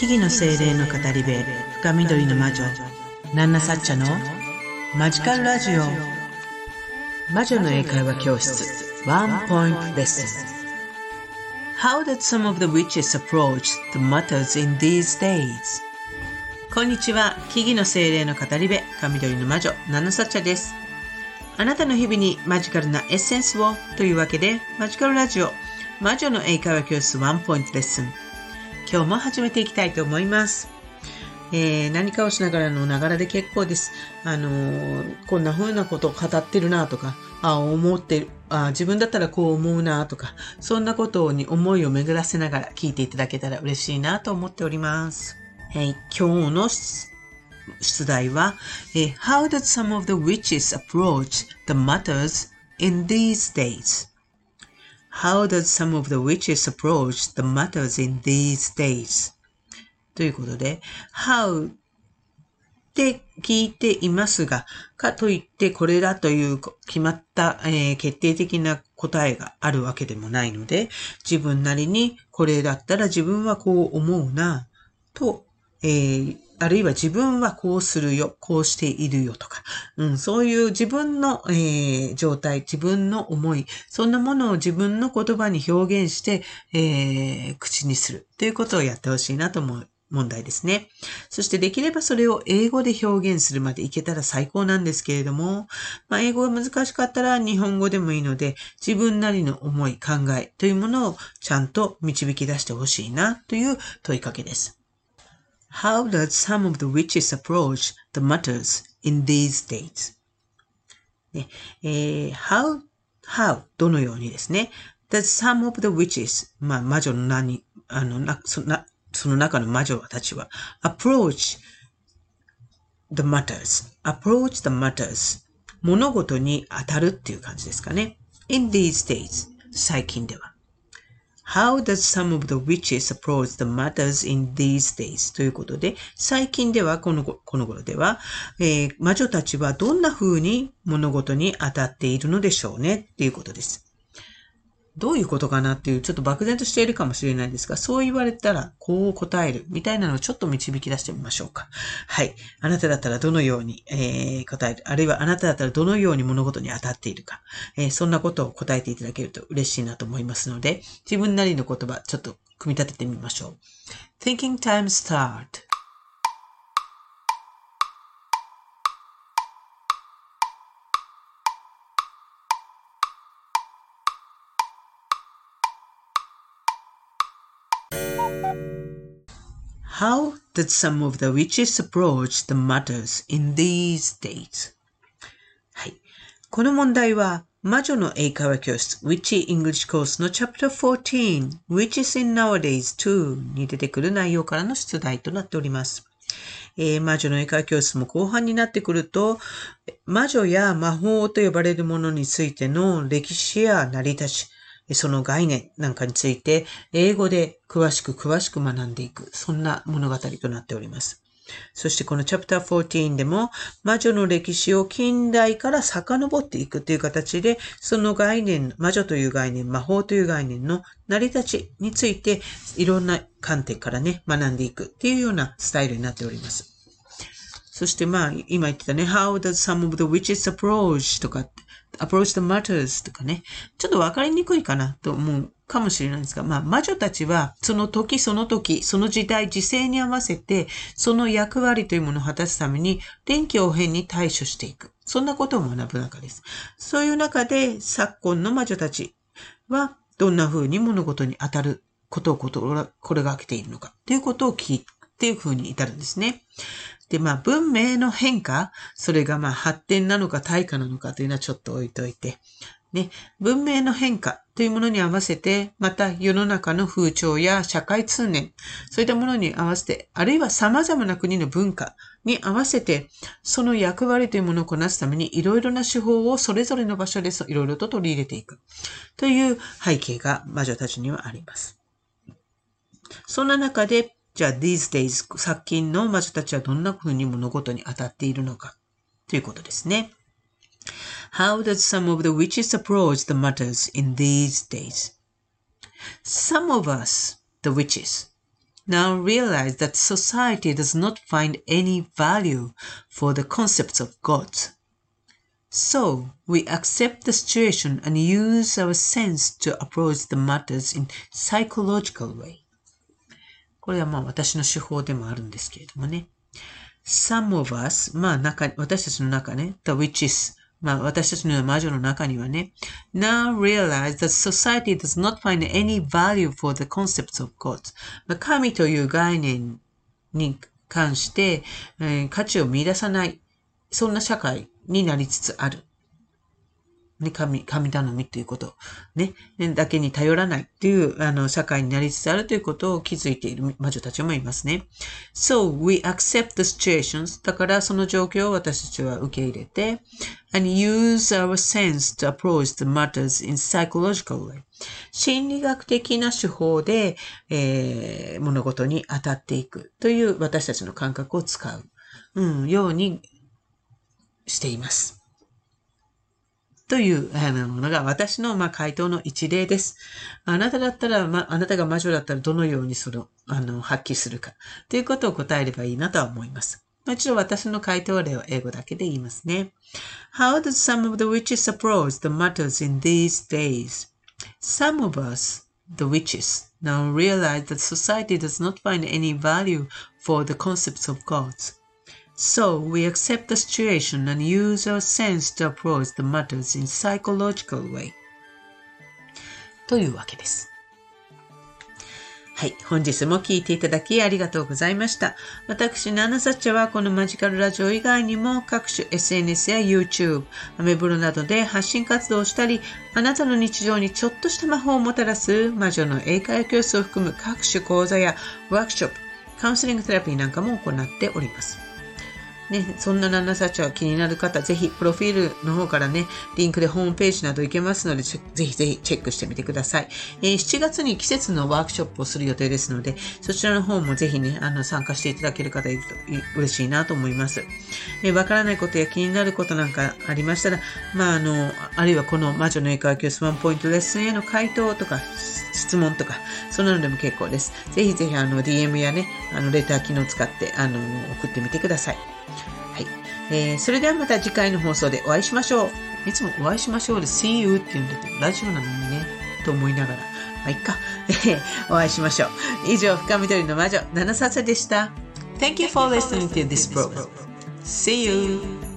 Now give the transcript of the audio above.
木々の精霊の語り部深緑の魔女ナンナサッチャのマジカルラジオ。魔女の英会話教室ワンポイントレッスン。How did some of the witches approach the matters in these days? こんにちは木々の精霊の語り部深緑の魔女ナンナサッチャです。あなたの日々にマジカルなエッセンスをというわけでマジカルラジオ魔女の英会話教室ワンポイントレッスン今日も始めていきたいと思います。えー、何かをしながらのながらで結構です。あのー、こんな風なことを語ってるなとか、あ思ってるあ、自分だったらこう思うなとか、そんなことに思いを巡らせながら聞いていただけたら嬉しいなと思っております。はい、今日の出題は、えー、How did some of the witches approach the matters in these days? How does some of the witches approach the matters in these days? ということで、how って聞いていますが、かといってこれだという決まった、えー、決定的な答えがあるわけでもないので、自分なりにこれだったら自分はこう思うな、と、えー、あるいは自分はこうするよ、こうしているよとか、うん、そういう自分の、えー、状態、自分の思い、そんなものを自分の言葉に表現して、えー、口にするということをやってほしいなと思う。問題ですね。そしてできればそれを英語で表現するまでいけたら最高なんですけれども、まあ、英語が難しかったら日本語でもいいので、自分なりの思い、考えというものをちゃんと導き出してほしいなという問いかけです。How does some of the witches approach the matters in these days? ねえー、how, how, どのようにですね。Does some of the witches, まあ、魔女の何、あの、な、そなその中の魔女たちは、approach the matters, approach the matters, 物事に当たるっていう感じですかね。in these days, 最近では。 How does some of the witches approach the matters in these days? ということで、最近では、このこの頃では、えー、魔女たちはどんな風に物事に当たっているのでしょうね？っていうことです。どういうことかなっていう、ちょっと漠然としているかもしれないですが、そう言われたら、こう答える、みたいなのをちょっと導き出してみましょうか。はい。あなただったらどのように、えー、答える、あるいはあなただったらどのように物事に当たっているか、えー、そんなことを答えていただけると嬉しいなと思いますので、自分なりの言葉、ちょっと組み立ててみましょう。Thinking time start. How did some of the witches approach the matters in these days? はい。この問題は、魔女の英会話教室 Witchy English Course の Chapter 14 Witches in Nowadays 2に出てくる内容からの出題となっております。えー、魔女の英会話教室も後半になってくると、魔女や魔法と呼ばれるものについての歴史や成り立ち、その概念なんかについて、英語で詳しく詳しく学んでいく、そんな物語となっております。そしてこのチャプター14でも魔女の歴史を近代から遡っていくという形で、その概念、魔女という概念、魔法という概念の成り立ちについていろんな観点からね、学んでいくっていうようなスタイルになっております。そしてまあ、今言ってたね、How does some of the witches approach? とか、approach the matters とかね、ちょっとわかりにくいかなと思うかもしれないんですが、まあ、魔女たちは、その時その時、その時代、時勢に合わせて、その役割というものを果たすために、臨機応変に対処していく。そんなことを学ぶ中です。そういう中で、昨今の魔女たちは、どんな風に物事に当たることを心がけているのか、ということを聞いて、っていう風に至るんですね。で、まあ、文明の変化、それがまあ、発展なのか対価なのかというのはちょっと置いといて、ね、文明の変化というものに合わせて、また世の中の風潮や社会通念、そういったものに合わせて、あるいは様々な国の文化に合わせて、その役割というものをこなすために、いろいろな手法をそれぞれの場所でいろいろと取り入れていく。という背景が魔女たちにはあります。そんな中で、じゃあ these days 昨今の魔女たちはどんな風に物事に当たっているのかということですね。How does some of the witches approach the matters in these days? Some of us, the witches, now realize that society does not find any value for the concepts of God. So, we accept the situation and use our sense to approach the matters in psychological way. これはまあ私の手法でもあるんですけれどもね。Some of us, まあ中、私たちの中ね、the witches, まあ私たちの魔女の中にはね、now realize that society does not find any value for the concepts of God. まあ、神という概念に関して、えー、価値を見出さない、そんな社会になりつつある。ね、神、神頼みということ、ね、だけに頼らないという、あの、社会になりつつあるということを気づいている魔女たちもいますね。So, we accept the situations. だからその状況を私たちは受け入れて、and use our sense to approach the matters in psychological way. 心理学的な手法で、えー、物事に当たっていくという私たちの感覚を使う、うん、ようにしています。というものが私のま回答の一例です。あなただったら、あ、なたが魔女だったらどのようにその、あの、発揮するかということを答えればいいなとは思います。もちろん私の回答例は英語だけで言いますね。How does some of the witches approach the matters in these days? Some of us, the witches, now realize that society does not find any value for the concepts of gods. So we accept the situation and use our sense to approach the matters in psychological way. というわけです。はい。本日も聞いていただきありがとうございました。私、ナナサッチャはこのマジカルラジオ以外にも各種 SNS や YouTube、アメブロなどで発信活動をしたり、あなたの日常にちょっとした魔法をもたらす魔女の英会話教室を含む各種講座やワークショップ、カウンセリングセラピーなんかも行っております。ね、そんなナナサチは気になる方、ぜひ、プロフィールの方からね、リンクでホームページなど行けますので、ぜひぜひチェックしてみてください。えー、7月に季節のワークショップをする予定ですので、そちらの方もぜひね、あの、参加していただける方いると嬉しいなと思います。えー、わからないことや気になることなんかありましたら、まあ、あの、あるいはこの魔女の英会話教室ワンポイントレッスンへの回答とか、質問とか、そんなのでも結構です。ぜひぜひ、あの、DM やね、あの、レター機能を使って、あの、送ってみてください。はい。えー、それではまた次回の放送でお会いしましょう。いつもお会いしましょうで See you って言うんだけど、ラジオなのにね、と思いながら。まあ、いっか。お会いしましょう。以上、深緑の魔女、七笹でした。Thank you for listening to this program. See you!